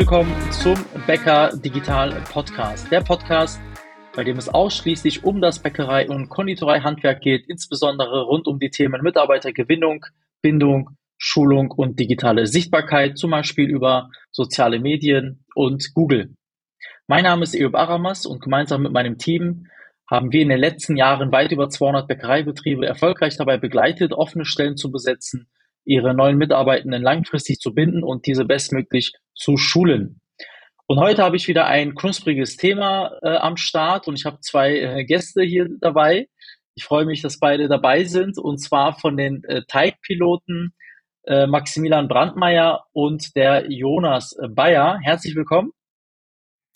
Willkommen zum Bäcker Digital Podcast. Der Podcast, bei dem es ausschließlich um das Bäckerei- und Konditoreihandwerk geht, insbesondere rund um die Themen Mitarbeitergewinnung, Bindung, Schulung und digitale Sichtbarkeit, zum Beispiel über soziale Medien und Google. Mein Name ist Eob Aramas und gemeinsam mit meinem Team haben wir in den letzten Jahren weit über 200 Bäckereibetriebe erfolgreich dabei begleitet, offene Stellen zu besetzen, ihre neuen Mitarbeitenden langfristig zu binden und diese bestmöglich zu schulen. Und heute habe ich wieder ein knuspriges Thema äh, am Start und ich habe zwei äh, Gäste hier dabei. Ich freue mich, dass beide dabei sind und zwar von den äh, Teigpiloten äh, Maximilian Brandmeier und der Jonas Bayer. Herzlich willkommen.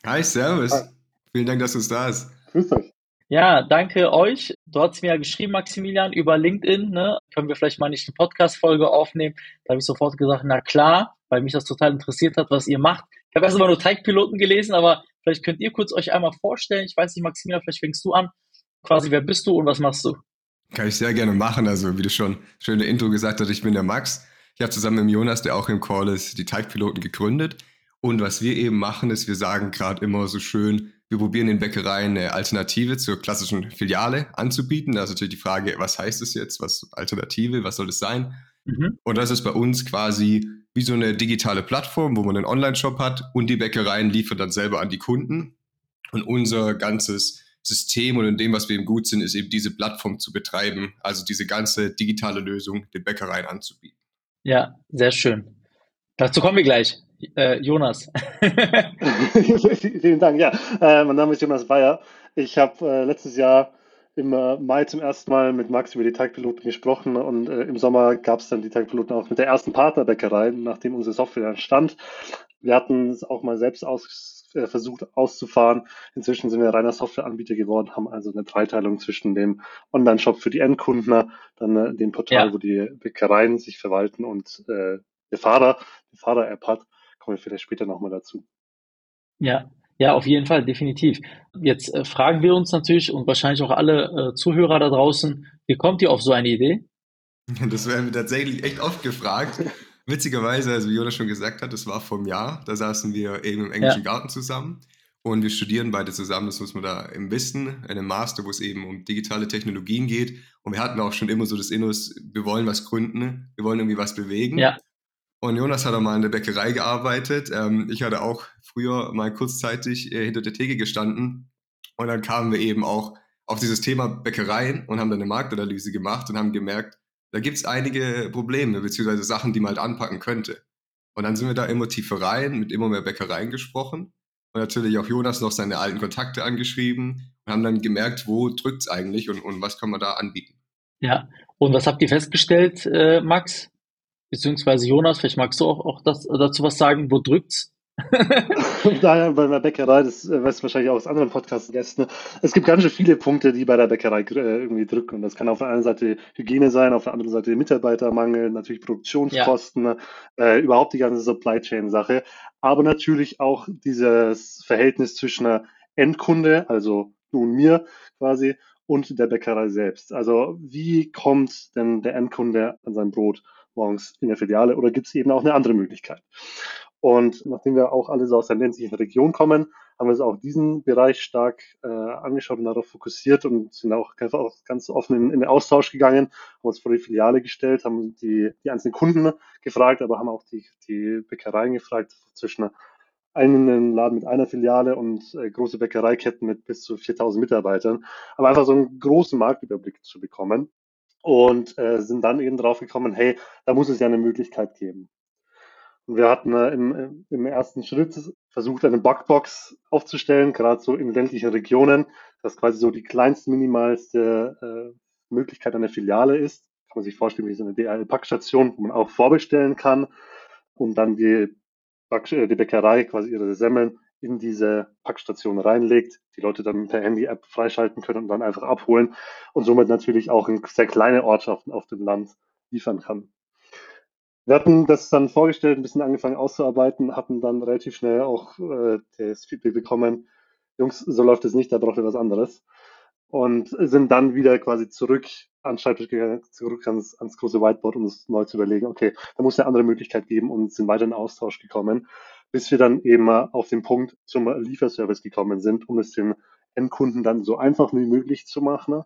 Hi, Servus. Hi. Vielen Dank, dass du da bist. Grüß euch. Ja, danke euch. Du hast mir ja geschrieben, Maximilian, über LinkedIn, ne? Können wir vielleicht mal nicht eine Podcast-Folge aufnehmen? Da habe ich sofort gesagt, na klar, weil mich das total interessiert hat, was ihr macht. Ich habe erst mal nur Teigpiloten gelesen, aber vielleicht könnt ihr kurz euch einmal vorstellen. Ich weiß nicht, Maximilian, vielleicht fängst du an. Quasi, wer bist du und was machst du? Kann ich sehr gerne machen. Also, wie du schon schöne Intro gesagt hast, ich bin der Max. Ich habe zusammen mit Jonas, der auch im Call ist, die Teigpiloten gegründet. Und was wir eben machen, ist, wir sagen gerade immer so schön, wir probieren in Bäckereien eine Alternative zur klassischen Filiale anzubieten. Da ist natürlich die Frage, was heißt es jetzt? Was Alternative? Was soll es sein? Mhm. Und das ist bei uns quasi wie so eine digitale Plattform, wo man einen Online-Shop hat und die Bäckereien liefern dann selber an die Kunden. Und unser ganzes System und in dem, was wir eben gut sind, ist eben diese Plattform zu betreiben, also diese ganze digitale Lösung den Bäckereien anzubieten. Ja, sehr schön. Dazu kommen wir gleich. Äh, Jonas. Vielen Dank. Ja, äh, mein Name ist Jonas Bayer. Ich habe äh, letztes Jahr im äh, Mai zum ersten Mal mit Max über die Tagpiloten gesprochen und äh, im Sommer gab es dann die Tagpiloten auch mit der ersten Partnerbäckerei, nachdem unsere Software entstand. Wir hatten es auch mal selbst aus, äh, versucht auszufahren. Inzwischen sind wir reiner Softwareanbieter geworden, haben also eine Dreiteilung zwischen dem Online-Shop für die Endkunden, dann dem Portal, ja. wo die Bäckereien sich verwalten und der Fahrer, die Fahrer-App hat. Kommen wir vielleicht später nochmal dazu. Ja, ja, auf jeden Fall, definitiv. Jetzt äh, fragen wir uns natürlich und wahrscheinlich auch alle äh, Zuhörer da draußen, wie kommt ihr auf so eine Idee? Das werden wir tatsächlich echt oft gefragt. Witzigerweise, also wie Jonas schon gesagt hat, das war vor einem Jahr, da saßen wir eben im englischen ja. Garten zusammen und wir studieren beide zusammen, das muss man da im Wissen, in einem Master, wo es eben um digitale Technologien geht. Und wir hatten auch schon immer so das Innus, wir wollen was gründen, wir wollen irgendwie was bewegen. Ja. Und Jonas hat auch mal in der Bäckerei gearbeitet. Ähm, ich hatte auch früher mal kurzzeitig äh, hinter der Theke gestanden. Und dann kamen wir eben auch auf dieses Thema Bäckereien und haben dann eine Marktanalyse gemacht und haben gemerkt, da gibt es einige Probleme, beziehungsweise Sachen, die man halt anpacken könnte. Und dann sind wir da immer tiefer rein, mit immer mehr Bäckereien gesprochen. Und natürlich auch Jonas noch seine alten Kontakte angeschrieben und haben dann gemerkt, wo drückt es eigentlich und, und was kann man da anbieten. Ja, und was habt ihr festgestellt, äh, Max? Beziehungsweise Jonas, vielleicht magst du auch, auch das, dazu was sagen, wo drückt's? Daher bei der Bäckerei, das äh, weißt du wahrscheinlich auch aus anderen Podcast-Gästen, es gibt ganz schön viele Punkte, die bei der Bäckerei äh, irgendwie drücken. Und das kann auf der einen Seite Hygiene sein, auf der anderen Seite Mitarbeitermangel, natürlich Produktionskosten, ja. äh, überhaupt die ganze Supply Chain-Sache, aber natürlich auch dieses Verhältnis zwischen Endkunde, also du und mir quasi, und der Bäckerei selbst. Also wie kommt denn der Endkunde an sein Brot? Morgens in der Filiale oder gibt es eben auch eine andere Möglichkeit? Und nachdem wir auch alle so aus der ländlichen Region kommen, haben wir uns auch diesen Bereich stark äh, angeschaut und darauf fokussiert und sind auch ganz, ganz offen in, in, den Austausch gegangen, haben uns vor die Filiale gestellt, haben die, die einzelnen Kunden gefragt, aber haben auch die, die Bäckereien gefragt zwischen einen Laden mit einer Filiale und äh, große Bäckereiketten mit bis zu 4000 Mitarbeitern, aber einfach so einen großen Marktüberblick zu bekommen und äh, sind dann eben drauf gekommen, hey, da muss es ja eine Möglichkeit geben. Und wir hatten äh, im, im ersten Schritt versucht, eine Bugbox aufzustellen, gerade so in ländlichen Regionen, das quasi so die kleinste, minimalste äh, Möglichkeit einer Filiale ist. Kann man sich vorstellen, wie so eine DHL-Packstation, wo man auch vorbestellen kann und dann die, Back äh, die Bäckerei quasi ihre Semmeln in diese Packstation reinlegt, die Leute dann per Handy-App freischalten können und dann einfach abholen und somit natürlich auch in sehr kleine Ortschaften auf dem Land liefern kann. Wir hatten das dann vorgestellt, ein bisschen angefangen auszuarbeiten, hatten dann relativ schnell auch äh, das Feedback bekommen, Jungs, so läuft es nicht, da braucht ihr was anderes. Und sind dann wieder quasi zurück an Schreibtisch gegangen, zurück ans, ans große Whiteboard, um es neu zu überlegen, okay, da muss eine andere Möglichkeit geben und sind weiter in Austausch gekommen bis wir dann eben auf den Punkt zum Lieferservice gekommen sind, um es den Endkunden dann so einfach wie möglich zu machen,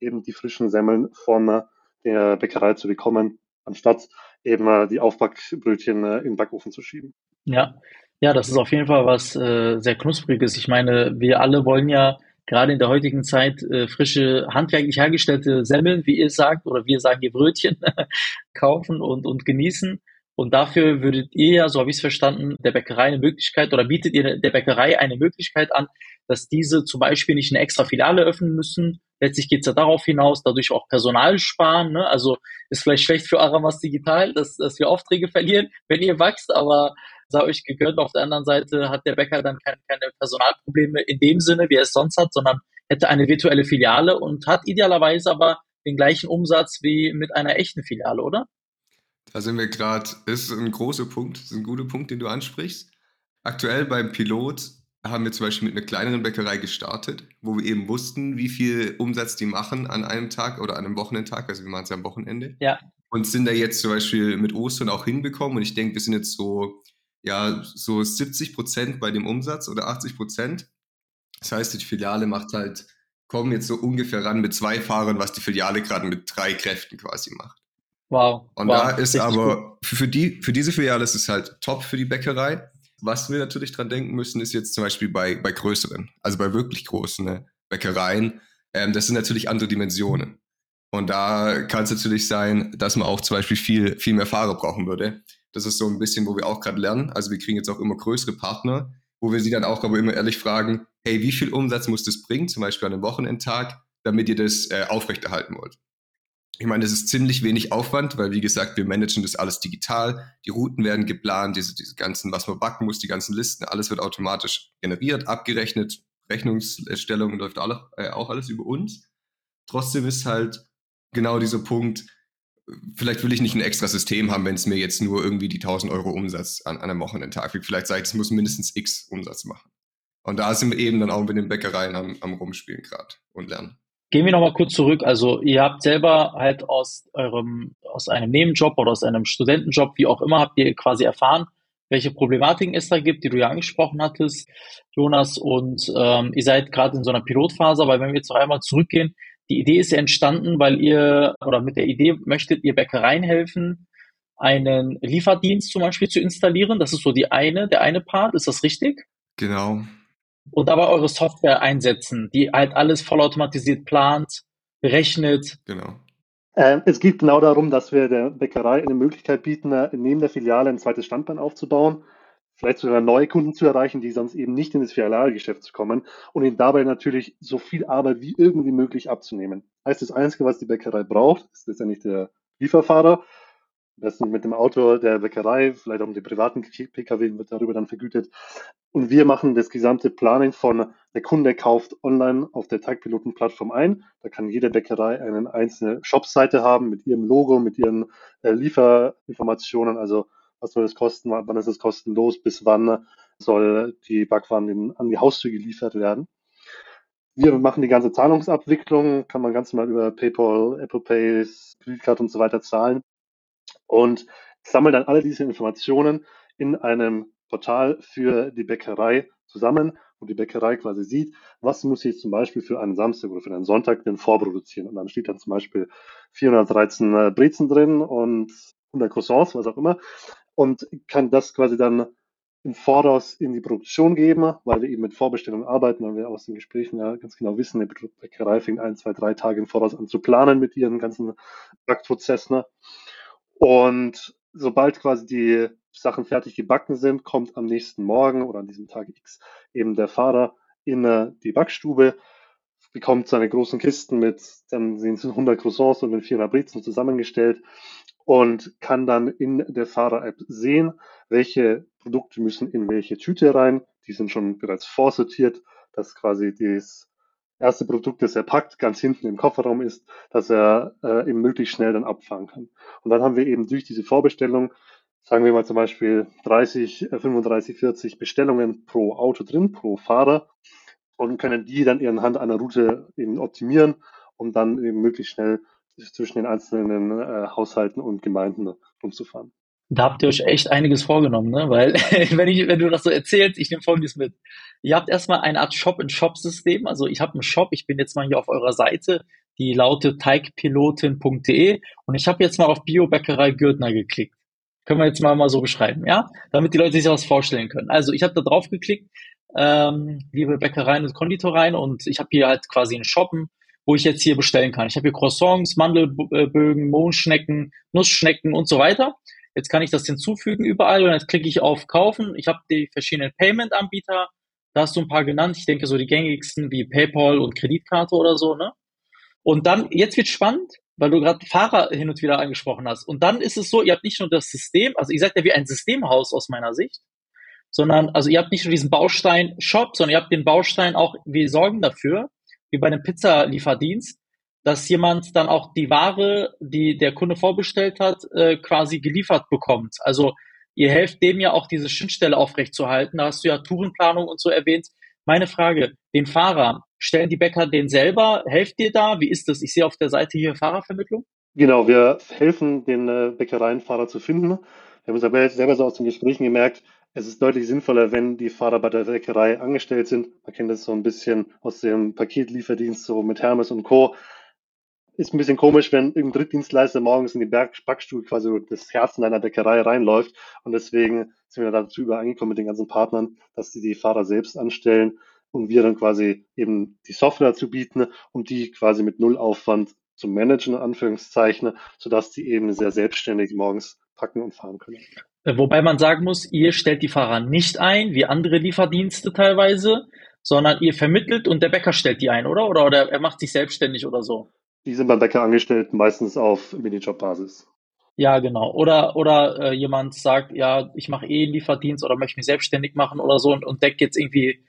eben die frischen Semmeln von der Bäckerei zu bekommen, anstatt eben die Aufbackbrötchen in den Backofen zu schieben. Ja, ja, das ist auf jeden Fall was äh, sehr knuspriges. Ich meine, wir alle wollen ja gerade in der heutigen Zeit äh, frische, handwerklich hergestellte Semmeln, wie ihr sagt, oder wir sagen ihr Brötchen, kaufen und, und genießen. Und dafür würdet ihr ja, so habe ich es verstanden, der Bäckerei eine Möglichkeit oder bietet ihr der Bäckerei eine Möglichkeit an, dass diese zum Beispiel nicht eine extra Filiale öffnen müssen. Letztlich geht es ja darauf hinaus, dadurch auch Personal sparen. Ne? Also ist vielleicht schlecht für Aramas Digital, dass, dass wir Aufträge verlieren, wenn ihr wächst, aber sei euch gegönnt. Auf der anderen Seite hat der Bäcker dann keine, keine Personalprobleme in dem Sinne, wie er es sonst hat, sondern hätte eine virtuelle Filiale und hat idealerweise aber den gleichen Umsatz wie mit einer echten Filiale, oder? Da sind wir gerade, ist ein großer Punkt, ist ein guter Punkt, den du ansprichst. Aktuell beim Pilot haben wir zum Beispiel mit einer kleineren Bäckerei gestartet, wo wir eben wussten, wie viel Umsatz die machen an einem Tag oder an einem Wochenendtag, also wir machen es ja am Wochenende. Ja. Und sind da jetzt zum Beispiel mit Ostern auch hinbekommen und ich denke, wir sind jetzt so ja so 70 Prozent bei dem Umsatz oder 80 Prozent. Das heißt, die Filiale macht halt, kommen jetzt so ungefähr ran mit zwei Fahrern, was die Filiale gerade mit drei Kräften quasi macht. Wow. Und wow, da ist aber, für, die, für diese Filiale ist es halt top für die Bäckerei. Was wir natürlich dran denken müssen, ist jetzt zum Beispiel bei, bei größeren, also bei wirklich großen ne, Bäckereien, ähm, das sind natürlich andere Dimensionen. Und da kann es natürlich sein, dass man auch zum Beispiel viel, viel mehr Fahrer brauchen würde. Das ist so ein bisschen, wo wir auch gerade lernen. Also wir kriegen jetzt auch immer größere Partner, wo wir sie dann auch aber immer ehrlich fragen, hey, wie viel Umsatz muss das bringen, zum Beispiel an einem Wochenendtag, damit ihr das äh, aufrechterhalten wollt? Ich meine, das ist ziemlich wenig Aufwand, weil wie gesagt, wir managen das alles digital. Die Routen werden geplant, diese, diese ganzen, was man backen muss, die ganzen Listen, alles wird automatisch generiert, abgerechnet. Rechnungsstellung läuft alle, äh, auch alles über uns. Trotzdem ist halt genau dieser Punkt, vielleicht will ich nicht ein extra System haben, wenn es mir jetzt nur irgendwie die 1000 Euro Umsatz an, an einem Wochenendtag gibt. Vielleicht sage ich, es muss mindestens x Umsatz machen. Und da sind wir eben dann auch mit den Bäckereien am, am Rumspielen gerade und lernen. Gehen wir nochmal kurz zurück. Also ihr habt selber halt aus eurem, aus einem Nebenjob oder aus einem Studentenjob, wie auch immer, habt ihr quasi erfahren, welche Problematiken es da gibt, die du ja angesprochen hattest, Jonas. Und ähm, ihr seid gerade in so einer Pilotphase, aber wenn wir jetzt noch einmal zurückgehen, die Idee ist ja entstanden, weil ihr oder mit der Idee möchtet ihr Bäckereien helfen, einen Lieferdienst zum Beispiel zu installieren. Das ist so die eine, der eine Part. Ist das richtig? Genau. Und dabei eure Software einsetzen, die halt alles vollautomatisiert plant, berechnet. Genau. Ähm, es geht genau darum, dass wir der Bäckerei eine Möglichkeit bieten, neben der Filiale ein zweites Standbein aufzubauen vielleicht sogar neue Kunden zu erreichen, die sonst eben nicht in das Filialgeschäft kommen und ihnen dabei natürlich so viel Arbeit wie irgendwie möglich abzunehmen. Heißt, das Einzige, was die Bäckerei braucht, ist letztendlich der Lieferfahrer, besten mit dem Auto der Bäckerei, vielleicht auch mit dem privaten Pkw wird darüber dann vergütet. Und wir machen das gesamte Planning von der Kunde kauft online auf der Tagpiloten-Plattform ein. Da kann jede Bäckerei eine einzelne Shopseite haben mit ihrem Logo, mit ihren äh, Lieferinformationen, also was soll es kosten, wann ist es kostenlos, bis wann soll die Backwaren an die Haustür geliefert werden. Wir machen die ganze Zahlungsabwicklung, kann man ganz normal über PayPal, Apple Pay, Kreditkarte und so weiter zahlen und sammeln dann alle diese Informationen in einem Portal für die Bäckerei zusammen, wo die Bäckerei quasi sieht, was muss ich zum Beispiel für einen Samstag oder für einen Sonntag denn vorproduzieren. Und dann steht dann zum Beispiel 413 Brezen drin und 100 Croissants, was auch immer und kann das quasi dann im Voraus in die Produktion geben, weil wir eben mit Vorbestellungen arbeiten, weil wir aus den Gesprächen ja ganz genau wissen, eine Bäckerei fängt ein, zwei, drei Tage im Voraus an zu planen mit ihren ganzen Backprozessen. Und sobald quasi die Sachen fertig gebacken sind, kommt am nächsten Morgen oder an diesem Tag X eben der Fahrer in die Backstube, bekommt seine großen Kisten mit, dann sind es 100 Croissants und den 400 Brezen zusammengestellt und kann dann in der Fahrer-App sehen, welche Produkte müssen in welche Tüte rein. Die sind schon bereits vorsortiert, dass quasi das erste Produkt, das er packt, ganz hinten im Kofferraum ist, dass er äh, eben möglichst schnell dann abfahren kann. Und dann haben wir eben durch diese Vorbestellung, sagen wir mal zum Beispiel 30, 35, 40 Bestellungen pro Auto drin, pro Fahrer und können die dann ihren Hand einer Route eben optimieren, um dann eben möglichst schnell zwischen den einzelnen äh, Haushalten und Gemeinden rumzufahren. Da habt ihr euch echt einiges vorgenommen, ne? Weil, wenn, ich, wenn du das so erzählst, ich nehme folgendes mit. Ihr habt erstmal eine Art Shop-in-Shop-System. Also ich habe einen Shop, ich bin jetzt mal hier auf eurer Seite, die lautet teigpilotin.de und ich habe jetzt mal auf Biobäckerei Gürtner geklickt. Können wir jetzt mal, mal so beschreiben, ja? Damit die Leute sich was vorstellen können. Also ich habe da drauf geklickt, ähm, liebe Bäckereien und Konditoreien und ich habe hier halt quasi einen Shoppen, wo ich jetzt hier bestellen kann. Ich habe hier Croissants, Mandelbögen, Mohnschnecken, Nussschnecken und so weiter. Jetzt kann ich das hinzufügen überall und jetzt klicke ich auf Kaufen. Ich habe die verschiedenen Payment-Anbieter. Da hast du ein paar genannt. Ich denke so die gängigsten wie PayPal und Kreditkarte oder so. Ne? Und dann, jetzt wird spannend, weil du gerade Fahrer hin und wieder angesprochen hast. Und dann ist es so, ihr habt nicht nur das System, also ihr seid ja wie ein Systemhaus aus meiner Sicht, sondern, also ihr habt nicht nur diesen Baustein Shop, sondern ihr habt den Baustein auch, wir sorgen dafür, wie bei einem Pizzalieferdienst, dass jemand dann auch die Ware, die der Kunde vorbestellt hat, äh, quasi geliefert bekommt. Also ihr helft dem ja auch diese Schnittstelle aufrechtzuerhalten. Da hast du ja Tourenplanung und so erwähnt. Meine Frage, den Fahrer, stellen die Bäcker den selber? Helft ihr da? Wie ist das? Ich sehe auf der Seite hier Fahrervermittlung. Genau, wir helfen den äh, Bäckereienfahrer zu finden. Wir haben uns aber selber so aus den Gesprächen gemerkt, es ist deutlich sinnvoller, wenn die Fahrer bei der Bäckerei angestellt sind. Man kennt das so ein bisschen aus dem Paketlieferdienst, so mit Hermes und Co ist ein bisschen komisch, wenn irgendein Drittdienstleister morgens in die Berg Backstuhl quasi das Herzen deiner Bäckerei reinläuft. Und deswegen sind wir dazu übereingekommen mit den ganzen Partnern, dass sie die Fahrer selbst anstellen und wir dann quasi eben die Software dazu bieten, um die quasi mit Nullaufwand zu managen, in Anführungszeichen, sodass die eben sehr selbstständig morgens packen und fahren können. Äh, wobei man sagen muss, ihr stellt die Fahrer nicht ein, wie andere Lieferdienste teilweise, sondern ihr vermittelt und der Bäcker stellt die ein, oder? Oder, oder er macht sich selbstständig oder so? Die sind beim Bäcker angestellt, meistens auf Minijob-Basis. Ja, genau. Oder, oder äh, jemand sagt, ja, ich mache eh einen Lieferdienst oder möchte mich selbstständig machen oder so und, und deckt jetzt irgendwie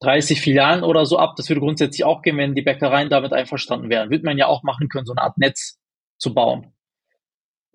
30 Filialen oder so ab. Das würde grundsätzlich auch gehen, wenn die Bäckereien damit einverstanden wären. Würde man ja auch machen können, so eine Art Netz zu bauen.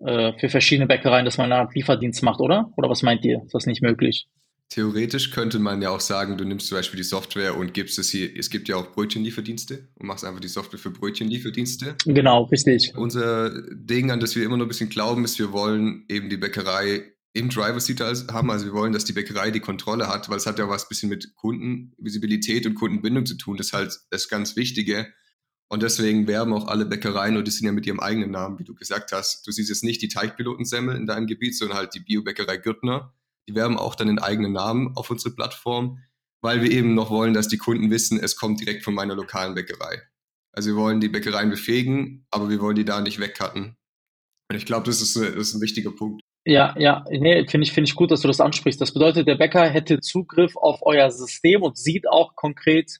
Äh, für verschiedene Bäckereien, dass man eine Art Lieferdienst macht, oder? Oder was meint ihr? Ist das nicht möglich? Theoretisch könnte man ja auch sagen, du nimmst zum Beispiel die Software und gibst es hier, es gibt ja auch Brötchenlieferdienste und machst einfach die Software für Brötchenlieferdienste. Genau, richtig. Unser Ding, an das wir immer noch ein bisschen glauben, ist, wir wollen eben die Bäckerei im Driver Seat haben. Also wir wollen, dass die Bäckerei die Kontrolle hat, weil es hat ja was ein bisschen mit Kundenvisibilität und Kundenbindung zu tun. Das ist halt das ganz Wichtige. Und deswegen werben auch alle Bäckereien, und die sind ja mit ihrem eigenen Namen, wie du gesagt hast. Du siehst jetzt nicht die Teigpilotensemmel in deinem Gebiet, sondern halt die Biobäckerei Gürtner die werben auch dann den eigenen Namen auf unsere Plattform, weil wir eben noch wollen, dass die Kunden wissen, es kommt direkt von meiner lokalen Bäckerei. Also wir wollen die Bäckereien befähigen, aber wir wollen die da nicht wegcutten. Und ich glaube, das, ist, das ist ein wichtiger Punkt. Ja, ja, nee, finde ich, finde ich gut, dass du das ansprichst. Das bedeutet, der Bäcker hätte Zugriff auf euer System und sieht auch konkret,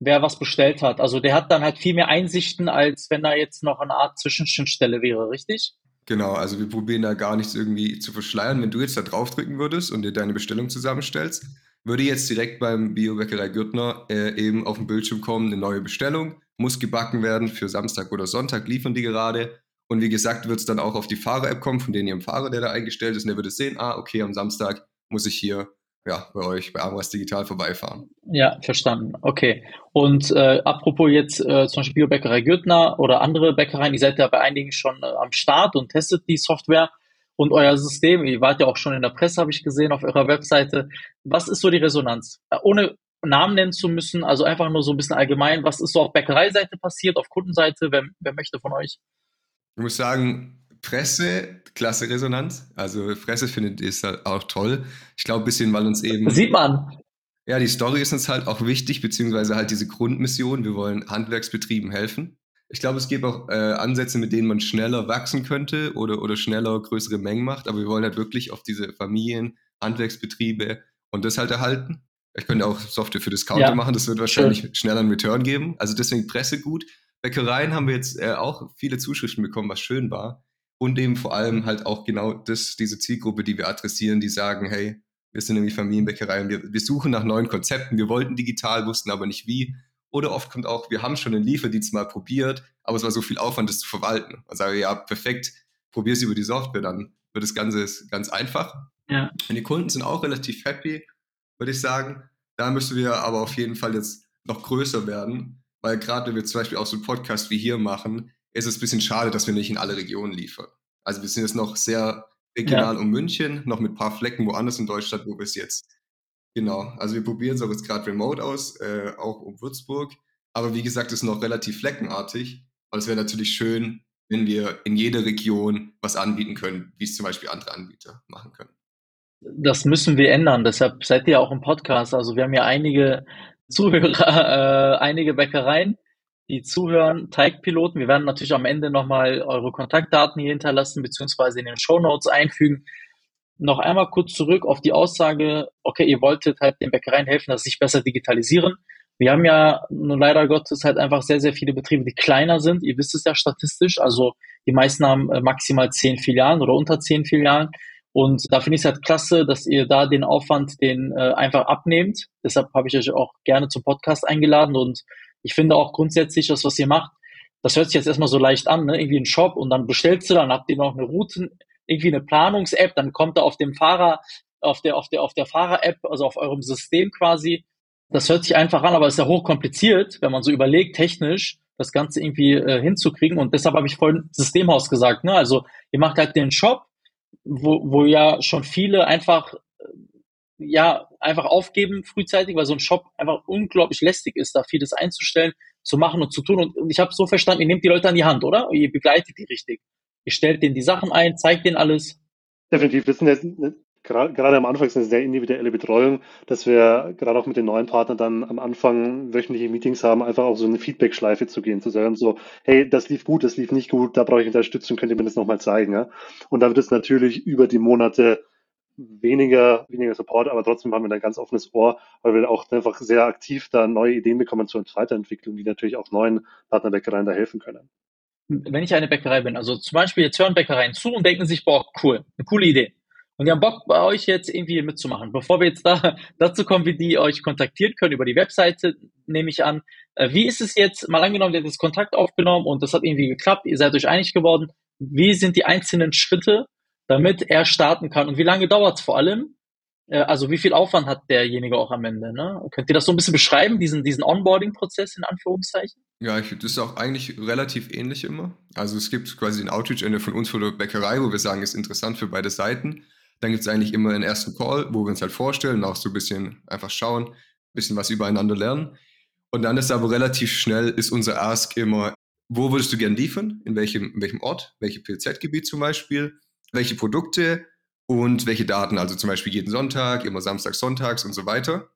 wer was bestellt hat. Also der hat dann halt viel mehr Einsichten, als wenn da jetzt noch eine Art Zwischenschnittstelle wäre, richtig? Genau, also wir probieren da gar nichts irgendwie zu verschleiern. Wenn du jetzt da draufdrücken würdest und dir deine Bestellung zusammenstellst, würde jetzt direkt beim Biobäckerei Gürtner äh, eben auf dem Bildschirm kommen, eine neue Bestellung, muss gebacken werden für Samstag oder Sonntag, liefern die gerade. Und wie gesagt, wird es dann auch auf die Fahrer-App kommen, von denen ihrem Fahrer, der da eingestellt ist, und der würde sehen, ah, okay, am Samstag muss ich hier ja, bei euch, bei Amras Digital vorbeifahren. Ja, verstanden. Okay. Und äh, apropos jetzt äh, zum Beispiel Biobäckerei Gürtner oder andere Bäckereien, ihr seid ja bei einigen schon äh, am Start und testet die Software und euer System. Ihr wart ja auch schon in der Presse, habe ich gesehen, auf eurer Webseite. Was ist so die Resonanz? Äh, ohne Namen nennen zu müssen, also einfach nur so ein bisschen allgemein, was ist so auf Bäckereiseite passiert, auf Kundenseite, wer, wer möchte von euch? Ich muss sagen, Presse, klasse Resonanz. Also Presse findet es halt auch toll. Ich glaube, ein bisschen, weil uns eben. Das sieht man. Ja, die Story ist uns halt auch wichtig, beziehungsweise halt diese Grundmission. Wir wollen Handwerksbetrieben helfen. Ich glaube, es gibt auch äh, Ansätze, mit denen man schneller wachsen könnte oder, oder schneller größere Mengen macht. Aber wir wollen halt wirklich auf diese Familien, Handwerksbetriebe und das halt erhalten. Ich könnte auch Software für Discounter ja. machen, das wird wahrscheinlich Schön. schneller einen Return geben. Also deswegen Presse gut. Bäckereien haben wir jetzt äh, auch viele Zuschriften bekommen, was schön war und eben vor allem halt auch genau das, diese Zielgruppe, die wir adressieren, die sagen, hey, wir sind irgendwie Familienbäckereien, wir, wir suchen nach neuen Konzepten, wir wollten digital, wussten aber nicht wie. Oder oft kommt auch, wir haben schon einen Lieferdienst mal probiert, aber es war so viel Aufwand, das zu verwalten. Und sage, ja, perfekt, probier es über die Software, dann wird das Ganze ganz einfach. Ja. Und die Kunden sind auch relativ happy, würde ich sagen. Da müssen wir aber auf jeden Fall jetzt noch größer werden, weil gerade wenn wir zum Beispiel auch so einen Podcast wie hier machen, ist es ein bisschen schade, dass wir nicht in alle Regionen liefern. Also wir sind jetzt noch sehr regional ja. um München, noch mit ein paar Flecken woanders in Deutschland, wo wir es jetzt. Genau, also wir probieren es auch jetzt gerade remote aus, äh, auch um Würzburg. Aber wie gesagt, ist noch relativ fleckenartig. Aber es wäre natürlich schön, wenn wir in jeder Region was anbieten können, wie es zum Beispiel andere Anbieter machen können. Das müssen wir ändern. Deshalb seid ihr auch im Podcast. Also wir haben ja einige Zuhörer, äh, einige Bäckereien, die zuhören, Teigpiloten. Wir werden natürlich am Ende nochmal eure Kontaktdaten hier hinterlassen, beziehungsweise in den Show Notes einfügen. Noch einmal kurz zurück auf die Aussage, okay, ihr wolltet halt den Bäckereien helfen, dass sie sich besser digitalisieren. Wir haben ja nun leider Gottes halt einfach sehr, sehr viele Betriebe, die kleiner sind. Ihr wisst es ja statistisch. Also die meisten haben äh, maximal zehn Filialen oder unter zehn Filialen. Und da finde ich es halt klasse, dass ihr da den Aufwand den äh, einfach abnehmt. Deshalb habe ich euch auch gerne zum Podcast eingeladen und ich finde auch grundsätzlich das, was ihr macht, das hört sich jetzt erstmal so leicht an, ne? irgendwie ein Shop und dann bestellst du, dann habt ihr noch eine Routen, irgendwie eine Planungs-App, dann kommt da auf dem Fahrer, auf der, auf der, auf der Fahrer-App, also auf eurem System quasi. Das hört sich einfach an, aber ist ja hochkompliziert, wenn man so überlegt, technisch das Ganze irgendwie äh, hinzukriegen. Und deshalb habe ich vorhin Systemhaus gesagt. Ne? Also ihr macht halt den Shop, wo, wo ja schon viele einfach ja einfach aufgeben frühzeitig, weil so ein Shop einfach unglaublich lästig ist, da vieles einzustellen, zu machen und zu tun. Und ich habe so verstanden, ihr nehmt die Leute an die Hand, oder? Ihr begleitet die richtig. Ihr stellt denen die Sachen ein, zeigt denen alles. Definitiv. Wir sind jetzt gerade am Anfang ist eine sehr individuelle Betreuung, dass wir gerade auch mit den neuen Partnern dann am Anfang wöchentliche Meetings haben, einfach auch so eine Feedback-Schleife zu gehen, zu sagen so, hey, das lief gut, das lief nicht gut, da brauche ich Unterstützung, könnt ihr mir das nochmal zeigen. Ja? Und da wird es natürlich über die Monate weniger, weniger Support, aber trotzdem haben wir ein ganz offenes Ohr, weil wir auch einfach sehr aktiv da neue Ideen bekommen zur Weiterentwicklung, die natürlich auch neuen Partnerbäckereien da helfen können. Wenn ich eine Bäckerei bin, also zum Beispiel jetzt hören Bäckereien zu und denken sich, boah, cool, eine coole Idee. Und die haben Bock bei euch jetzt irgendwie mitzumachen. Bevor wir jetzt da dazu kommen, wie die euch kontaktieren können über die Webseite, nehme ich an. Äh, wie ist es jetzt, mal angenommen, ihr habt jetzt Kontakt aufgenommen und das hat irgendwie geklappt, ihr seid euch einig geworden. Wie sind die einzelnen Schritte, damit er starten kann. Und wie lange dauert es vor allem? Äh, also wie viel Aufwand hat derjenige auch am Ende? Ne? Könnt ihr das so ein bisschen beschreiben, diesen, diesen Onboarding-Prozess in Anführungszeichen? Ja, ich, das ist auch eigentlich relativ ähnlich immer. Also es gibt quasi ein Outreach-Ende von uns von der Bäckerei, wo wir sagen, ist interessant für beide Seiten. Dann gibt es eigentlich immer einen ersten Call, wo wir uns halt vorstellen, auch so ein bisschen einfach schauen, ein bisschen was übereinander lernen. Und dann ist aber relativ schnell, ist unser Ask immer, wo würdest du gern liefern? In welchem, in welchem Ort? Welche PZ-Gebiet zum Beispiel? Welche Produkte und welche Daten, also zum Beispiel jeden Sonntag, immer Samstags, Sonntags und so weiter.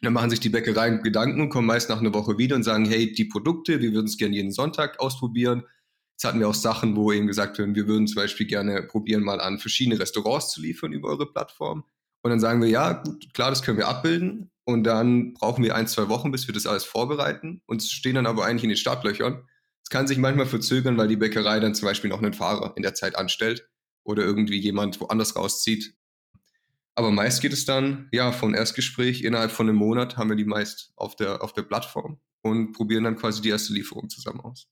Dann machen sich die Bäckereien Gedanken kommen meist nach einer Woche wieder und sagen, hey, die Produkte, wir würden es gerne jeden Sonntag ausprobieren. Jetzt hatten wir auch Sachen, wo eben gesagt wird, wir würden zum Beispiel gerne probieren, mal an verschiedene Restaurants zu liefern über eure Plattform. Und dann sagen wir, ja, gut, klar, das können wir abbilden. Und dann brauchen wir ein, zwei Wochen, bis wir das alles vorbereiten und stehen dann aber eigentlich in den Startlöchern. Es kann sich manchmal verzögern, weil die Bäckerei dann zum Beispiel noch einen Fahrer in der Zeit anstellt oder irgendwie jemand woanders rauszieht. Aber meist geht es dann, ja, von Erstgespräch innerhalb von einem Monat haben wir die meist auf der, auf der Plattform und probieren dann quasi die erste Lieferung zusammen aus.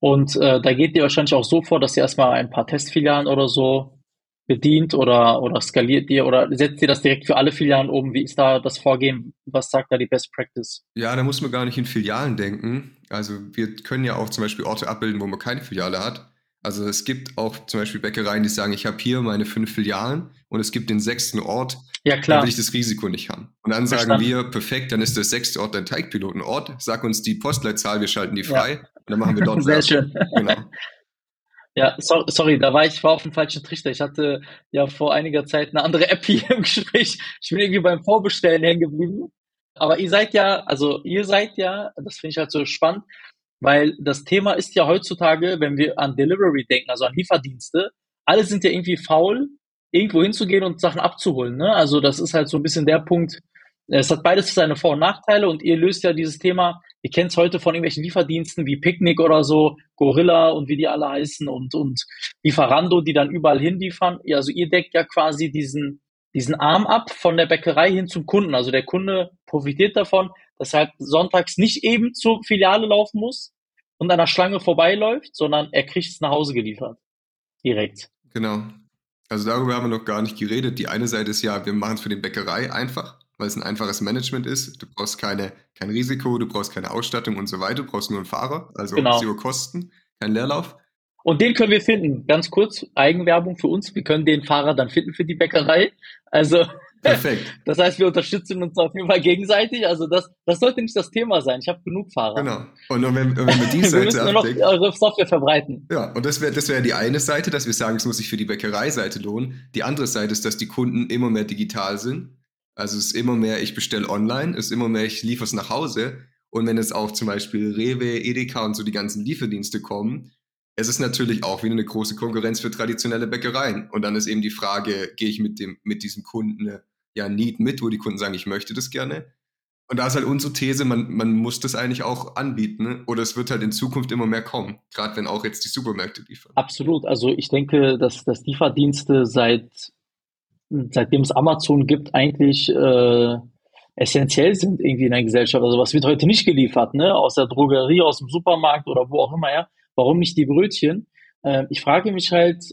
Und äh, da geht ihr wahrscheinlich auch so vor, dass ihr erstmal ein paar Testfilialen oder so bedient oder, oder skaliert ihr oder setzt ihr das direkt für alle Filialen oben? Wie ist da das Vorgehen? Was sagt da die Best Practice? Ja, da muss man gar nicht in Filialen denken. Also wir können ja auch zum Beispiel Orte abbilden, wo man keine Filiale hat. Also es gibt auch zum Beispiel Bäckereien, die sagen, ich habe hier meine fünf Filialen und es gibt den sechsten Ort, ja, klar. da will ich das Risiko nicht haben. Und dann Verstanden. sagen wir, perfekt, dann ist der sechste Ort dein Teigpilotenort, sag uns die Postleitzahl, wir schalten die frei ja. und dann machen wir dort Sehr schön. Genau. Ja, so, sorry, da war ich war auf dem falschen Trichter. Ich hatte ja vor einiger Zeit eine andere App hier im Gespräch. Ich bin irgendwie beim Vorbestellen hängen geblieben. Aber ihr seid ja, also ihr seid ja, das finde ich halt so spannend, weil das Thema ist ja heutzutage, wenn wir an Delivery denken, also an Lieferdienste, alle sind ja irgendwie faul, irgendwo hinzugehen und Sachen abzuholen. Ne? Also das ist halt so ein bisschen der Punkt. Es hat beides seine Vor- und Nachteile und ihr löst ja dieses Thema, ihr kennt es heute von irgendwelchen Lieferdiensten wie Picnic oder so, Gorilla und wie die alle heißen und, und Lieferando, die dann überall hinliefern. Also ihr deckt ja quasi diesen, diesen Arm ab von der Bäckerei hin zum Kunden. Also der Kunde profitiert davon, dass er halt sonntags nicht eben zur Filiale laufen muss und an der Schlange vorbeiläuft, sondern er kriegt es nach Hause geliefert. Direkt. Genau. Also darüber haben wir noch gar nicht geredet. Die eine Seite ist ja, wir machen es für die Bäckerei einfach, weil es ein einfaches Management ist. Du brauchst keine, kein Risiko, du brauchst keine Ausstattung und so weiter, du brauchst nur einen Fahrer, also genau. zero Kosten, kein Leerlauf. Und den können wir finden. Ganz kurz, Eigenwerbung für uns. Wir können den Fahrer dann finden für die Bäckerei. Also, Perfekt. das heißt, wir unterstützen uns auf jeden Fall gegenseitig. Also, das, das sollte nicht das Thema sein. Ich habe genug Fahrer. Genau. Und wenn, wenn wir die Seite wir müssen nur noch eure Software verbreiten. Ja, und das wäre das wär die eine Seite, dass wir sagen, es muss sich für die Bäckereiseite lohnen. Die andere Seite ist, dass die Kunden immer mehr digital sind. Also, es ist immer mehr, ich bestelle online, es ist immer mehr, ich liefere es nach Hause. Und wenn es auch zum Beispiel Rewe, Edeka und so die ganzen Lieferdienste kommen, es ist natürlich auch wieder eine große Konkurrenz für traditionelle Bäckereien. Und dann ist eben die Frage, gehe ich mit, dem, mit diesem Kunden ja Need mit, wo die Kunden sagen, ich möchte das gerne. Und da ist halt unsere These, man, man muss das eigentlich auch anbieten. Ne? Oder es wird halt in Zukunft immer mehr kommen, gerade wenn auch jetzt die Supermärkte liefern. Absolut. Also ich denke, dass, dass Lieferdienste seit seitdem es Amazon gibt, eigentlich äh, essentiell sind irgendwie in der Gesellschaft. Also was wird heute nicht geliefert, ne? Aus der Drogerie, aus dem Supermarkt oder wo auch immer, ja? Warum nicht die Brötchen? Äh, ich frage mich halt,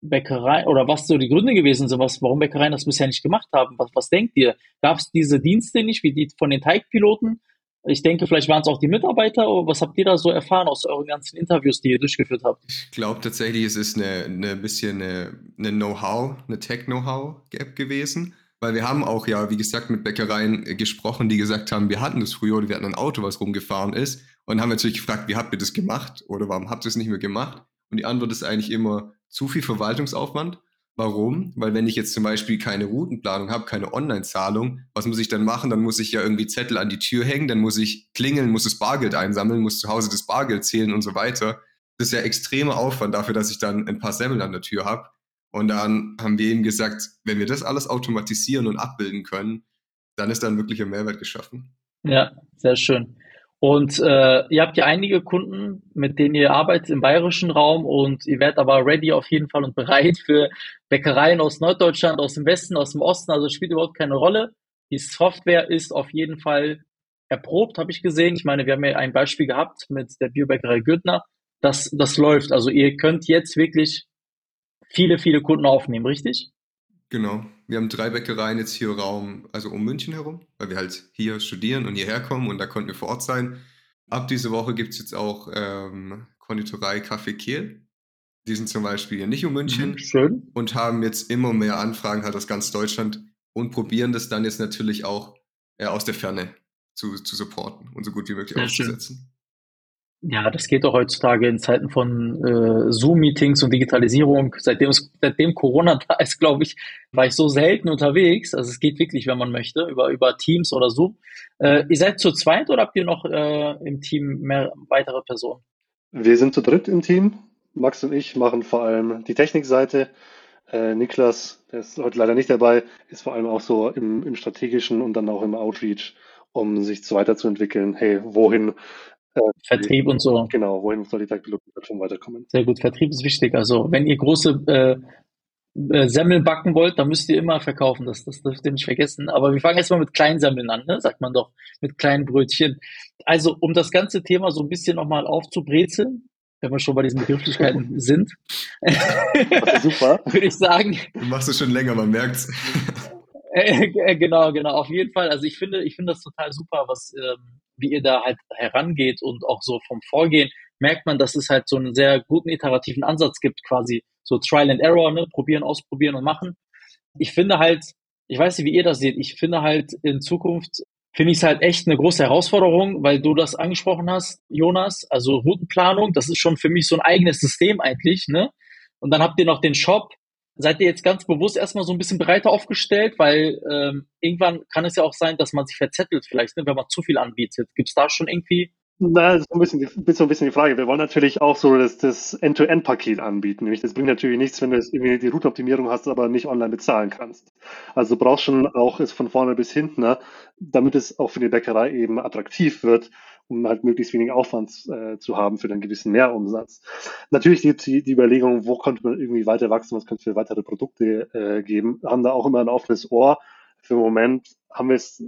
Bäckerei oder was so die Gründe gewesen sind, was, warum Bäckereien das bisher nicht gemacht haben. Was, was denkt ihr? Gab es diese Dienste nicht, wie die von den Teigpiloten? Ich denke, vielleicht waren es auch die Mitarbeiter. Aber was habt ihr da so erfahren aus euren ganzen Interviews, die ihr durchgeführt habt? Ich glaube tatsächlich, es ist eine, eine bisschen eine, eine Know-how, eine Tech-Know-how-Gap gewesen. Weil wir haben auch ja, wie gesagt, mit Bäckereien gesprochen, die gesagt haben, wir hatten das früher oder wir hatten ein Auto, was rumgefahren ist. Und haben natürlich gefragt, wie habt ihr das gemacht? Oder warum habt ihr es nicht mehr gemacht? Und die Antwort ist eigentlich immer zu viel Verwaltungsaufwand. Warum? Weil wenn ich jetzt zum Beispiel keine Routenplanung habe, keine Online-Zahlung, was muss ich dann machen? Dann muss ich ja irgendwie Zettel an die Tür hängen, dann muss ich klingeln, muss das Bargeld einsammeln, muss zu Hause das Bargeld zählen und so weiter. Das ist ja extremer Aufwand dafür, dass ich dann ein paar Semmeln an der Tür habe. Und dann haben wir ihm gesagt, wenn wir das alles automatisieren und abbilden können, dann ist da ein wirklicher Mehrwert geschaffen. Ja, sehr schön. Und äh, ihr habt ja einige Kunden, mit denen ihr arbeitet im bayerischen Raum und ihr werdet aber ready auf jeden Fall und bereit für Bäckereien aus Norddeutschland, aus dem Westen, aus dem Osten. Also spielt überhaupt keine Rolle. Die Software ist auf jeden Fall erprobt, habe ich gesehen. Ich meine, wir haben ja ein Beispiel gehabt mit der Biobäckerei Gürtner. Das, das läuft. Also ihr könnt jetzt wirklich viele, viele Kunden aufnehmen, richtig? Genau. Wir haben drei Bäckereien jetzt hier Raum, also um München herum, weil wir halt hier studieren und hierher kommen und da konnten wir vor Ort sein. Ab dieser Woche gibt es jetzt auch ähm, Konditorei Kaffee Kehl. Die sind zum Beispiel hier nicht um München mhm, Schön. und haben jetzt immer mehr Anfragen halt aus ganz Deutschland und probieren das dann jetzt natürlich auch äh, aus der Ferne zu, zu supporten und so gut wie möglich Sehr aufzusetzen. Schön. Ja, das geht doch heutzutage in Zeiten von äh, Zoom-Meetings und Digitalisierung. Seitdem, es, seitdem Corona da ist, glaube ich, war ich so selten unterwegs. Also es geht wirklich, wenn man möchte, über, über Teams oder Zoom. Äh, ihr seid zu zweit oder habt ihr noch äh, im Team mehr weitere Personen? Wir sind zu dritt im Team. Max und ich machen vor allem die Technikseite. Äh, Niklas, der ist heute leider nicht dabei, ist vor allem auch so im, im strategischen und dann auch im Outreach, um sich weiterzuentwickeln. Hey, wohin Vertrieb und so. Genau, wohin soll die Tagpilotenplattform weiterkommen? Sehr gut, Vertrieb ist wichtig. Also wenn ihr große äh, äh, Semmel backen wollt, dann müsst ihr immer verkaufen. Das, das dürft ihr nicht vergessen. Aber wir fangen erstmal mit kleinen Semmeln an, ne? sagt man doch, mit kleinen Brötchen. Also um das ganze Thema so ein bisschen nochmal aufzubrezeln, wenn wir schon bei diesen Begrifflichkeiten sind, super. würde ich sagen. Du machst es schon länger, man merkt's. Äh, genau, genau, auf jeden Fall. Also ich finde, ich finde das total super, was ähm, wie ihr da halt herangeht und auch so vom Vorgehen, merkt man, dass es halt so einen sehr guten iterativen Ansatz gibt, quasi so Trial and Error, ne? probieren, ausprobieren und machen. Ich finde halt, ich weiß nicht, wie ihr das seht, ich finde halt in Zukunft, finde ich es halt echt eine große Herausforderung, weil du das angesprochen hast, Jonas, also Routenplanung, das ist schon für mich so ein eigenes System eigentlich, ne? Und dann habt ihr noch den Shop, seid ihr jetzt ganz bewusst erstmal so ein bisschen breiter aufgestellt, weil ähm, irgendwann kann es ja auch sein, dass man sich verzettelt vielleicht, ne, wenn man zu viel anbietet. Gibt es da schon irgendwie na, das ist so ein bisschen, die, so ein bisschen die Frage. Wir wollen natürlich auch so das, das End-to-End-Paket anbieten. Nämlich, das bringt natürlich nichts, wenn du irgendwie die Routenoptimierung hast, aber nicht online bezahlen kannst. Also du brauchst schon auch es von vorne bis hinten, ne, damit es auch für die Bäckerei eben attraktiv wird, um halt möglichst wenig Aufwand äh, zu haben für einen gewissen Mehrumsatz. Natürlich die, die, die Überlegung, wo könnte man irgendwie weiter wachsen, was könnte es für weitere Produkte äh, geben, haben da auch immer ein offenes Ohr für den Moment haben wir es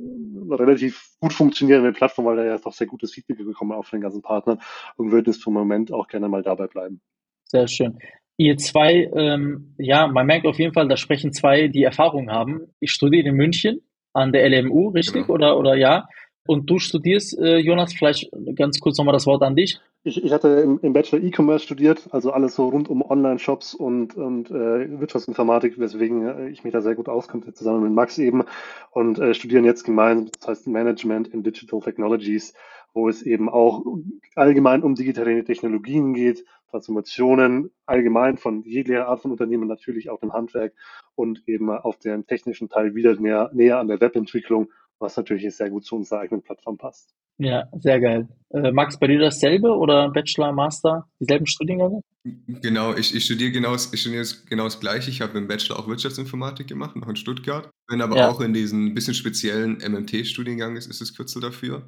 relativ gut funktionierende Plattform, weil da ja doch sehr gutes Feedback bekommen auf den ganzen Partnern und würden es für den Moment auch gerne mal dabei bleiben. Sehr schön. Ihr zwei, ähm, ja, man merkt auf jeden Fall, da sprechen zwei, die Erfahrung haben. Ich studiere in München an der LMU, richtig? Genau. Oder, oder ja? Und du studierst, äh, Jonas, vielleicht ganz kurz nochmal das Wort an dich. Ich, ich hatte im, im Bachelor E-Commerce studiert, also alles so rund um Online-Shops und, und äh, Wirtschaftsinformatik, weswegen äh, ich mich da sehr gut auskonnte, zusammen mit Max eben. Und äh, studieren jetzt gemeinsam, das heißt Management in Digital Technologies, wo es eben auch allgemein um digitale Technologien geht, Transformationen allgemein von jeglicher Art von Unternehmen, natürlich auch im Handwerk und eben auf den technischen Teil wieder näher, näher an der Webentwicklung, was natürlich sehr gut zu unserer eigenen Plattform passt. Ja, sehr geil. Äh, Max, bei dir dasselbe oder Bachelor, Master, dieselben Studiengänge? Genau, ich, ich studiere genau, ich studiere genau das Gleiche. Ich habe im Bachelor auch Wirtschaftsinformatik gemacht, noch in Stuttgart. Bin aber ja. auch in diesen bisschen speziellen MMT-Studiengang, ist, ist das Kürzel dafür.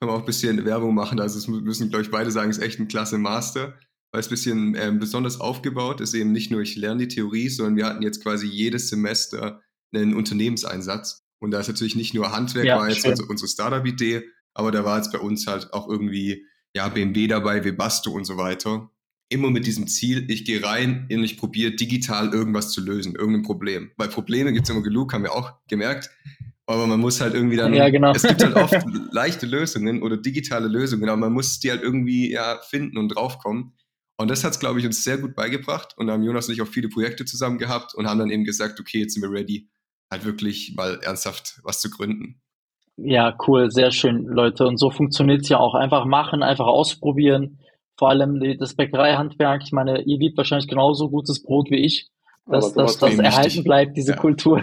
Kann man auch ein bisschen Werbung machen. Also, es müssen, glaube ich, beide sagen, es ist echt ein klasse Master, weil es ein bisschen äh, besonders aufgebaut ist. Eben nicht nur, ich lerne die Theorie, sondern wir hatten jetzt quasi jedes Semester einen Unternehmenseinsatz. Und da ist natürlich nicht nur Handwerk, ja, war jetzt unsere, unsere Startup-Idee, aber da war jetzt bei uns halt auch irgendwie, ja, BMW dabei, Webasto und so weiter. Immer mit diesem Ziel, ich gehe rein und ich probiere digital irgendwas zu lösen, irgendein Problem. Weil Probleme gibt es immer genug, haben wir auch gemerkt. Aber man muss halt irgendwie dann, ja, genau. es gibt halt oft leichte Lösungen oder digitale Lösungen, aber man muss die halt irgendwie ja finden und draufkommen. Und das hat es, glaube ich, uns sehr gut beigebracht. Und da haben Jonas und ich auch viele Projekte zusammen gehabt und haben dann eben gesagt, okay, jetzt sind wir ready, halt wirklich mal ernsthaft was zu gründen. Ja, cool, sehr schön, Leute. Und so funktioniert es ja auch. Einfach machen, einfach ausprobieren. Vor allem das Bäckereihandwerk. Ich meine, ihr liebt wahrscheinlich genauso gutes Brot wie ich. Dass, dass das erhalten bleibt, diese ja. Kultur.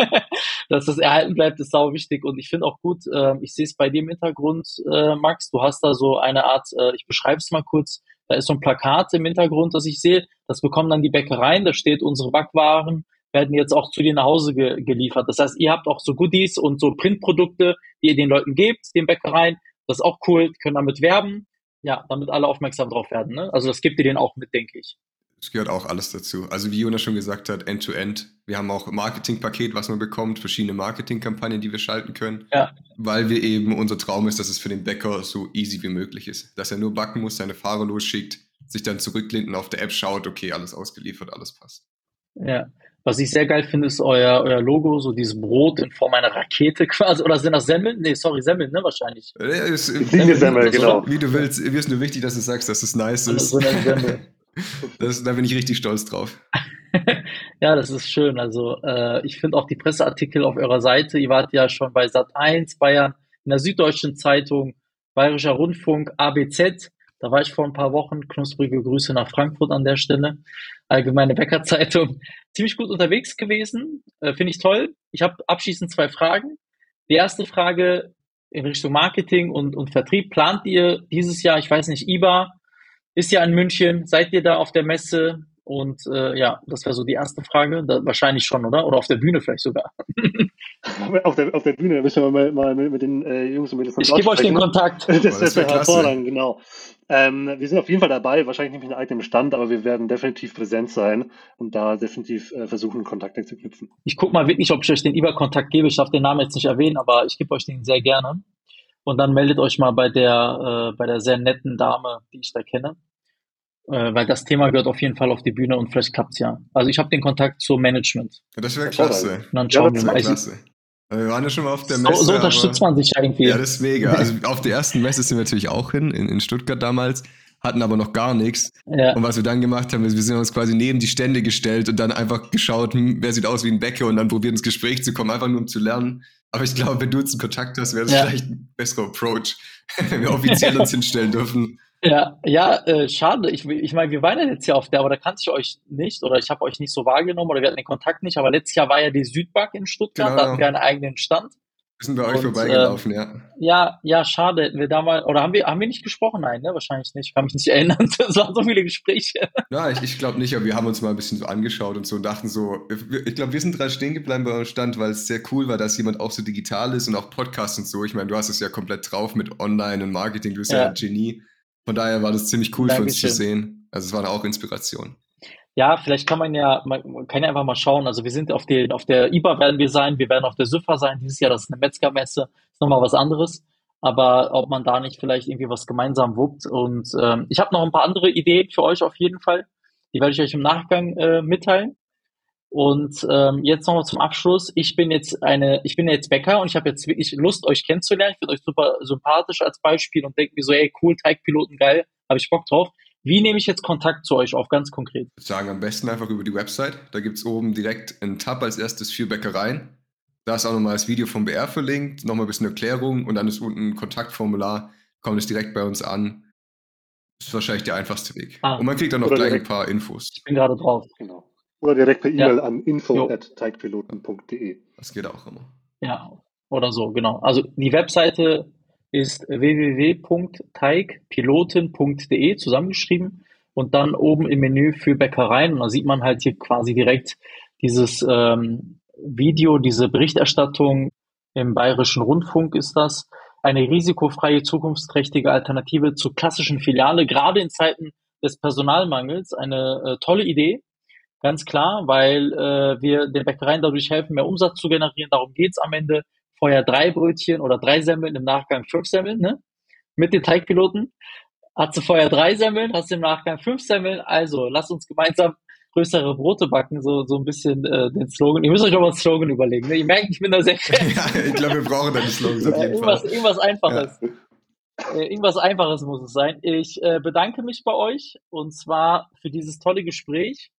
dass das erhalten bleibt, ist sau wichtig. Und ich finde auch gut, äh, ich sehe es bei dir im Hintergrund, äh, Max, du hast da so eine Art, äh, ich beschreibe es mal kurz, da ist so ein Plakat im Hintergrund, das ich sehe. Das bekommen dann die Bäckereien, da steht unsere Backwaren werden jetzt auch zu dir nach Hause ge geliefert. Das heißt, ihr habt auch so Goodies und so Printprodukte, die ihr den Leuten gebt, den Bäckereien. Das ist auch cool, können damit werben. Ja, damit alle aufmerksam drauf werden. Ne? Also das gibt ihr denen auch mit, denke ich. Es gehört auch alles dazu. Also wie Jonas schon gesagt hat, End-to-End. -End. Wir haben auch ein Marketingpaket, was man bekommt, verschiedene Marketingkampagnen, die wir schalten können. Ja. Weil wir eben, unser Traum ist, dass es für den Bäcker so easy wie möglich ist. Dass er nur backen muss, seine Fahrer losschickt, sich dann zurücklehnt und auf der App schaut, okay, alles ausgeliefert, alles passt. Ja, was ich sehr geil finde, ist euer, euer Logo, so dieses Brot in Form einer Rakete quasi. Oder sind das Semmeln? Nee, sorry, Semmeln, ne, wahrscheinlich. Ja, ist, Semmel, Semmel, genau. Wie du willst. Mir ist nur wichtig, dass du sagst, dass es nice ist. So das, da bin ich richtig stolz drauf. ja, das ist schön. Also, äh, ich finde auch die Presseartikel auf eurer Seite. Ihr wart ja schon bei Sat1, Bayern, in der Süddeutschen Zeitung, Bayerischer Rundfunk, ABZ. Da war ich vor ein paar Wochen. Knusprige Grüße nach Frankfurt an der Stelle. Allgemeine Bäckerzeitung. Ziemlich gut unterwegs gewesen. Äh, Finde ich toll. Ich habe abschließend zwei Fragen. Die erste Frage in Richtung Marketing und, und Vertrieb. Plant ihr dieses Jahr, ich weiß nicht, IBA ist ja in München. Seid ihr da auf der Messe? Und äh, ja, das wäre so die erste Frage. Da, wahrscheinlich schon, oder? Oder auf der Bühne vielleicht sogar. auf, der, auf der Bühne müssen wir mal, mal mit, mit den äh, Jungs und Mädels Ich gebe euch den Kontakt. Das, das wäre hervorragend, genau. Ähm, wir sind auf jeden Fall dabei, wahrscheinlich nicht mit einem eigenen Stand, aber wir werden definitiv präsent sein und da definitiv äh, versuchen, Kontakte zu knüpfen. Ich gucke mal wirklich, ob ich euch den IBA-Kontakt gebe. Ich darf den Namen jetzt nicht erwähnen, aber ich gebe euch den sehr gerne. Und dann meldet euch mal bei der, äh, bei der sehr netten Dame, die ich da kenne äh, weil das Thema gehört auf jeden Fall auf die Bühne und vielleicht klappt's ja. Also ich habe den Kontakt zum Management. Ja, das wäre klasse. Und dann schauen ja, wir mal. Klasse. Wir waren ja schon mal auf der Messe. So, so unterstützt man sich irgendwie. Ja, das ist mega. Also auf der ersten Messe sind wir natürlich auch hin, in, in Stuttgart damals, hatten aber noch gar nichts. Ja. Und was wir dann gemacht haben, ist, wir sind uns quasi neben die Stände gestellt und dann einfach geschaut, hm, wer sieht aus wie ein Bäcker und dann probiert ins Gespräch zu kommen, einfach nur um zu lernen. Aber ich glaube, wenn du jetzt einen Kontakt hast, wäre das ja. vielleicht ein besserer Approach, wenn wir offiziell uns hinstellen dürfen. Ja, ja, äh, schade. Ich, ich meine, wir waren ja jetzt ja auf der, aber da kannte ich euch nicht oder ich habe euch nicht so wahrgenommen oder wir hatten den Kontakt nicht. Aber letztes Jahr war ja die Südbank in Stuttgart, genau. da hatten wir einen eigenen Stand. Wir sind bei euch und, vorbeigelaufen, äh, ja. Ja, ja, schade. Hätten wir da mal, oder haben wir, haben wir nicht gesprochen? Nein, ne? Wahrscheinlich nicht. Ich kann mich nicht erinnern. Es waren so viele Gespräche. Ja, ich, ich glaube nicht, aber wir haben uns mal ein bisschen so angeschaut und so und dachten so, ich glaube, wir sind dran stehen geblieben bei eurem Stand, weil es sehr cool war, dass jemand auch so digital ist und auch Podcasts und so. Ich meine, du hast es ja komplett drauf mit Online und Marketing, du bist ja, ja ein Genie. Von daher war das ziemlich cool Dankeschön. für uns zu sehen. Also es war auch Inspiration. Ja, vielleicht kann man ja, man kann ja einfach mal schauen. Also wir sind auf, die, auf der IBA werden wir sein, wir werden auf der SÜFA sein. Dieses Jahr, das ist eine Metzgermesse, ist nochmal was anderes. Aber ob man da nicht vielleicht irgendwie was gemeinsam wuppt. Und ähm, ich habe noch ein paar andere Ideen für euch auf jeden Fall. Die werde ich euch im Nachgang äh, mitteilen. Und ähm, jetzt nochmal zum Abschluss. Ich bin jetzt eine, ich bin jetzt Bäcker und ich habe jetzt wirklich Lust, euch kennenzulernen. Ich finde euch super sympathisch als Beispiel und denke mir so, ey, cool, Teigpiloten, geil, habe ich Bock drauf. Wie nehme ich jetzt Kontakt zu euch auf, ganz konkret? Ich sagen am besten einfach über die Website. Da gibt es oben direkt einen Tab als erstes für Bäckereien. Da ist auch nochmal das Video vom BR verlinkt, nochmal ein bisschen Erklärung und dann ist unten ein Kontaktformular, kommt es direkt bei uns an. Das ist wahrscheinlich der einfachste Weg. Ah. Und man kriegt dann noch gleich ein paar Infos. Ich bin gerade drauf. Genau. Oder direkt per E-Mail ja. an info.teigpiloten.de. Das geht auch immer. Ja, oder so, genau. Also die Webseite ist www.teigpiloten.de zusammengeschrieben und dann oben im Menü für Bäckereien. Und da sieht man halt hier quasi direkt dieses ähm, Video, diese Berichterstattung im Bayerischen Rundfunk ist das. Eine risikofreie, zukunftsträchtige Alternative zur klassischen Filiale, gerade in Zeiten des Personalmangels. Eine äh, tolle Idee, ganz klar, weil äh, wir den Bäckereien dadurch helfen, mehr Umsatz zu generieren. Darum geht's am Ende. Vorher drei Brötchen oder drei Semmeln, im Nachgang fünf Semmeln, ne? Mit den Teigpiloten. Hat sie vorher drei Semmeln, hast du im Nachgang fünf Semmeln. Also, lass uns gemeinsam größere Brote backen, so, so ein bisschen äh, den Slogan. Ihr müsst euch doch mal einen Slogan überlegen. Ne? Ihr merkt, ich bin da sehr ja, ich glaube, wir brauchen da die Slogans auf jeden irgendwas, Fall. Irgendwas Einfaches. Ja. Äh, irgendwas Einfaches muss es sein. Ich äh, bedanke mich bei euch und zwar für dieses tolle Gespräch.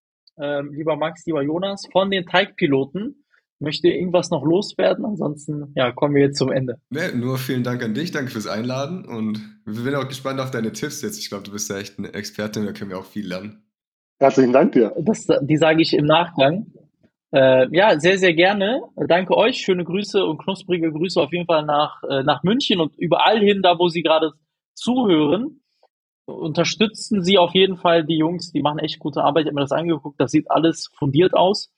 Ähm, lieber Max, lieber Jonas, von den Teigpiloten. Möchte irgendwas noch loswerden? Ansonsten ja, kommen wir jetzt zum Ende. Nee, nur vielen Dank an dich, danke fürs Einladen und wir sind auch gespannt auf deine Tipps jetzt. Ich glaube, du bist ja echt eine Expertin, da können wir auch viel lernen. Herzlichen Dank dir. Das, die sage ich im Nachgang. Äh, ja, sehr, sehr gerne. Danke euch. Schöne Grüße und knusprige Grüße auf jeden Fall nach, äh, nach München und überall hin, da wo Sie gerade zuhören. Unterstützen Sie auf jeden Fall die Jungs, die machen echt gute Arbeit. Ich habe mir das angeguckt, das sieht alles fundiert aus.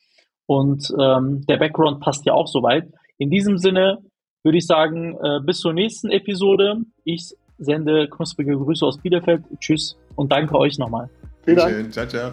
Und ähm, der Background passt ja auch soweit. In diesem Sinne würde ich sagen, äh, bis zur nächsten Episode. Ich sende knusprige Grüße aus Bielefeld. Tschüss und danke euch nochmal. Vielen Dank. Ciao, ciao.